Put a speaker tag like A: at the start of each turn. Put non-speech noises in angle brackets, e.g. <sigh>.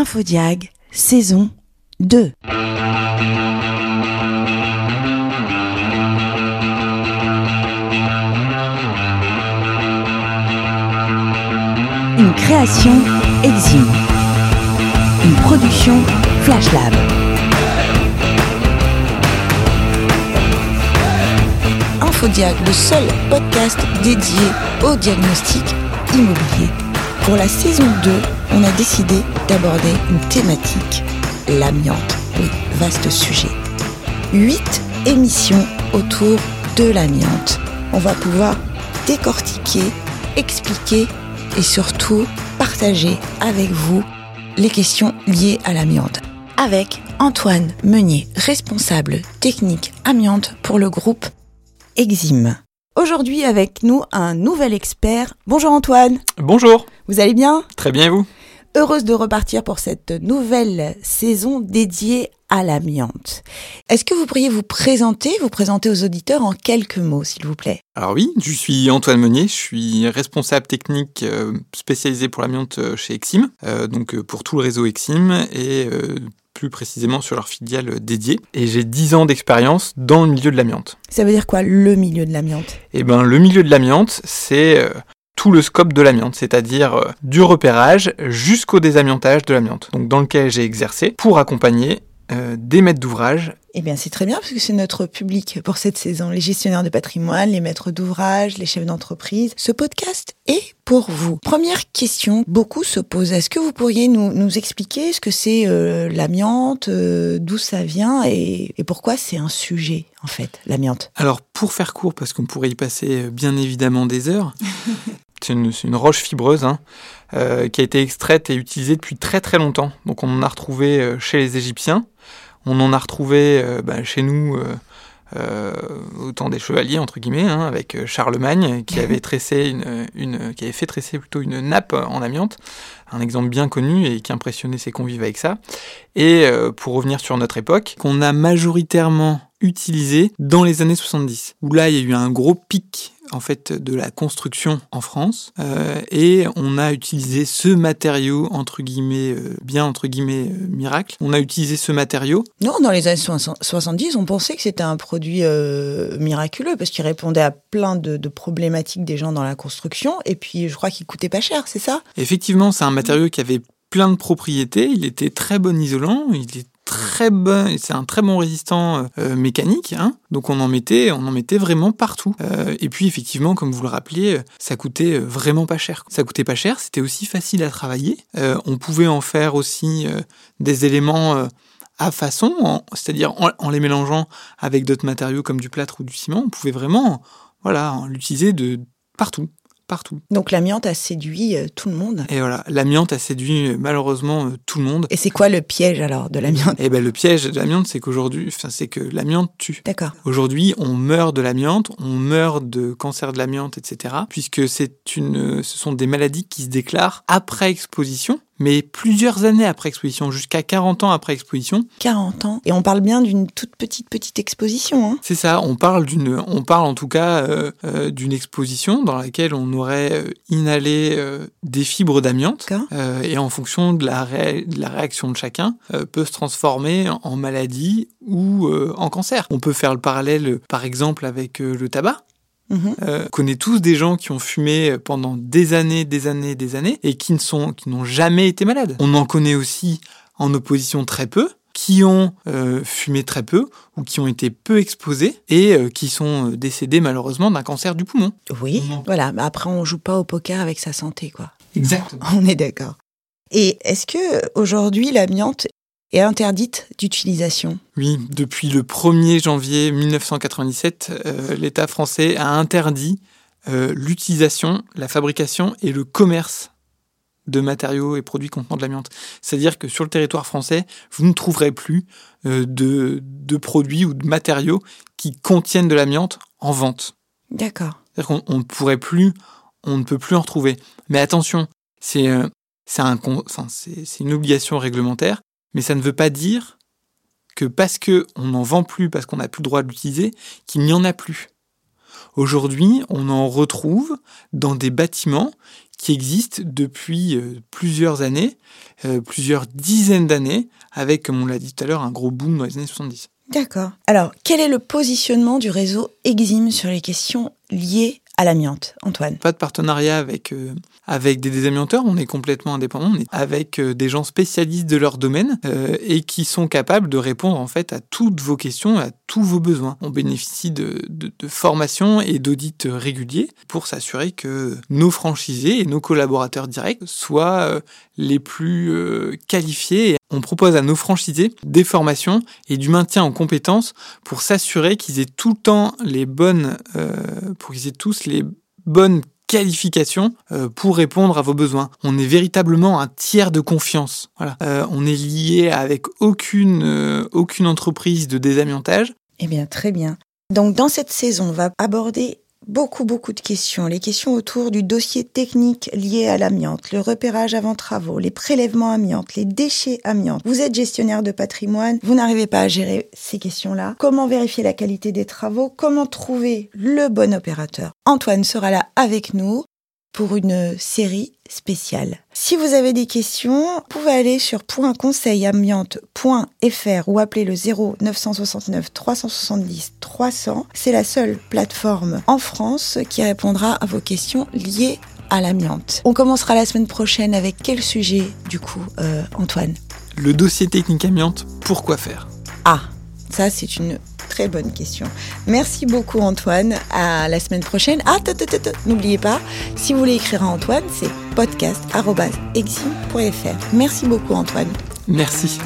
A: Infodiag, saison 2. Une création Exim. Une production Flash Lab. Infodiag, le seul podcast dédié au diagnostic immobilier. Pour la saison 2, on a décidé d'aborder une thématique, l'amiante. Oui, vaste sujet. Huit émissions autour de l'amiante. On va pouvoir décortiquer, expliquer et surtout partager avec vous les questions liées à l'amiante. Avec Antoine Meunier, responsable technique amiante pour le groupe Exim. Aujourd'hui avec nous un nouvel expert. Bonjour Antoine.
B: Bonjour.
A: Vous allez bien?
B: Très bien et vous?
A: Heureuse de repartir pour cette nouvelle saison dédiée à l'amiante. Est-ce que vous pourriez vous présenter, vous présenter aux auditeurs en quelques mots, s'il vous plaît?
B: Alors oui, je suis Antoine Meunier, je suis responsable technique euh, spécialisé pour l'amiante euh, chez Exim, euh, donc pour tout le réseau Exim et plus précisément sur leur filiale dédiée. Et j'ai 10 ans d'expérience dans le milieu de l'amiante.
A: Ça veut dire quoi, le milieu de l'amiante?
B: Et ben le milieu de l'amiante, c'est tout le scope de l'amiante, c'est-à-dire euh, du repérage jusqu'au désamiantage de l'amiante, donc dans lequel j'ai exercé pour accompagner euh, des maîtres d'ouvrage
A: Eh bien, c'est très bien parce que c'est notre public pour cette saison. Les gestionnaires de patrimoine, les maîtres d'ouvrage, les chefs d'entreprise. Ce podcast est pour vous. Première question, beaucoup se posent. Est-ce que vous pourriez nous, nous expliquer ce que c'est euh, l'amiante, euh, d'où ça vient et, et pourquoi c'est un sujet, en fait, l'amiante?
B: Alors, pour faire court, parce qu'on pourrait y passer bien évidemment des heures, <laughs> c'est une, roche fibreuse hein, euh, qui a été extraite et utilisée depuis très très longtemps. Donc, on en a retrouvé euh, chez les Égyptiens, on en a retrouvé euh, bah, chez nous euh, au temps des chevaliers entre guillemets, hein, avec Charlemagne qui <laughs> avait tressé une, une, qui avait fait tresser plutôt une nappe en amiante, un exemple bien connu et qui impressionnait ses convives avec ça. Et pour revenir sur notre époque, qu'on a majoritairement utilisé dans les années 70, où là il y a eu un gros pic en fait de la construction en France euh, et on a utilisé ce matériau entre guillemets euh, bien entre guillemets euh, miracle. On a utilisé ce matériau
A: Non, dans les années 70, on pensait que c'était un produit miraculeux parce qu'il répondait à plein de, de problématiques des gens dans la construction et puis je crois qu'il coûtait pas cher, c'est ça?
B: Effectivement, c'est un matériau qui avait plein de propriétés. Il était très bon isolant. Il est très bon. C'est un très bon résistant euh, mécanique. Hein. Donc on en mettait, on en mettait vraiment partout. Euh, et puis effectivement, comme vous le rappeliez, euh, ça coûtait euh, vraiment pas cher. Ça coûtait pas cher. C'était aussi facile à travailler. Euh, on pouvait en faire aussi euh, des éléments. euh, à façon, c'est-à-dire en, en les mélangeant avec d'autres matériaux comme du plâtre ou du ciment, on pouvait vraiment, voilà, l'utiliser de partout, partout.
A: Donc l'amiante a séduit euh, tout le monde.
B: Et voilà, l'amiante a séduit euh, malheureusement euh, tout le monde.
A: Et c'est quoi le piège alors de l'amiante?
B: Et ben le piège de l'amiante, c'est qu'aujourd'hui, enfin, c'est que l'amiante tue.
A: D'accord.
B: Aujourd'hui, on meurt de l'amiante, on meurt de cancer de l'amiante, etc. Puisque c'est une, ce sont des maladies qui se déclarent après exposition, mais plusieurs années après exposition, jusqu'à 40 ans après exposition.
A: 40 ans. Et on parle bien d'une toute petite, petite exposition. Hein
B: C'est ça, on parle d'une, on parle en tout cas euh, euh, d'une exposition dans laquelle on aurait euh, inhalé euh, des fibres d'amiante euh, et en fonction de la, ré- de la réaction de chacun euh, peut se transformer en- maladie ou euh, en cancer. On peut faire le parallèle par exemple avec le tabac. Euh, on connaît tous des gens qui ont fumé pendant des années, des années, des années et qui ne sont, qui n'ont jamais été malades. On en connaît aussi en opposition très peu qui ont euh, fumé très peu ou qui ont été peu exposés et euh, qui sont décédés malheureusement d'un cancer du poumon.
A: Oui. Voilà. Mais après, on joue pas au poker avec sa santé, quoi.
B: Exactement.
A: On est d'accord. Et est-ce que aujourd'hui l'amiante est interdite d'utilisation
B: Oui, depuis le 1er janvier 1997, euh, l'État français a interdit euh, l'utilisation, la fabrication et le commerce de matériaux et produits contenant de l'amiante. C'est-à-dire que sur le territoire français, vous ne trouverez plus euh, de, de produits ou de matériaux qui contiennent de l'amiante en vente.
A: D'accord.
B: C'est-à-dire qu'on on ne pourrait plus, on ne peut plus en retrouver. Mais attention, un c'est une obligation réglementaire, mais ça ne veut pas dire que parce que on n'en vend plus, parce qu'on n'a plus le droit de l'utiliser, qu'il n'y en a plus. Aujourd'hui, on en retrouve dans des bâtiments qui existe depuis euh, plusieurs années, euh, plusieurs dizaines d'années, avec, comme on l'a dit tout à l'heure, un gros boom dans les années 70.
A: D'accord. Alors, quel est le positionnement du réseau Exim sur les questions liées à l'amiante, Antoine
B: Pas de partenariat avec, euh, avec des désamianteurs, on est complètement indépendant, on est avec euh, des gens spécialistes de leur domaine euh, et qui sont capables de répondre en fait à toutes vos questions, à tous vos besoins. On bénéficie de, de, de formations et d'audits réguliers pour s'assurer que nos franchisés et nos collaborateurs directs soient les plus qualifiés. On propose à nos franchisés des formations et du maintien en compétences pour s'assurer qu'ils aient tout le temps les bonnes, euh, pour qu'ils aient tous les bonnes qualifications euh, pour répondre à vos besoins. On est véritablement un tiers de confiance. Voilà. Euh, on est lié avec aucune, aucune entreprise de désamiantage.
A: Eh bien, très bien. Donc, dans cette saison, on va aborder beaucoup, beaucoup de questions. Les questions autour du dossier technique lié à l'amiante, le repérage avant travaux, les prélèvements amiantes, les déchets amiantes. Vous êtes gestionnaire de patrimoine, vous n'arrivez pas à gérer ces questions-là. Comment vérifier la qualité des travaux? Comment trouver le bon opérateur? Antoine sera là avec nous pour une série spéciale. Si vous avez des questions, vous pouvez aller sur .conseilamiante.fr ou appeler le 0 969 370 300. C'est la seule plateforme en France qui répondra à vos questions liées à l'amiante. On commencera la semaine prochaine avec quel sujet du coup, euh, Antoine?
B: Le dossier technique amiante, pourquoi faire?
A: Ah, ça c'est une très bonne question. Merci beaucoup Antoine. À la semaine prochaine. Ah, n'oubliez pas, si vous voulez écrire à Antoine, c'est podcast.exim.fr. Merci beaucoup Antoine.
B: Merci.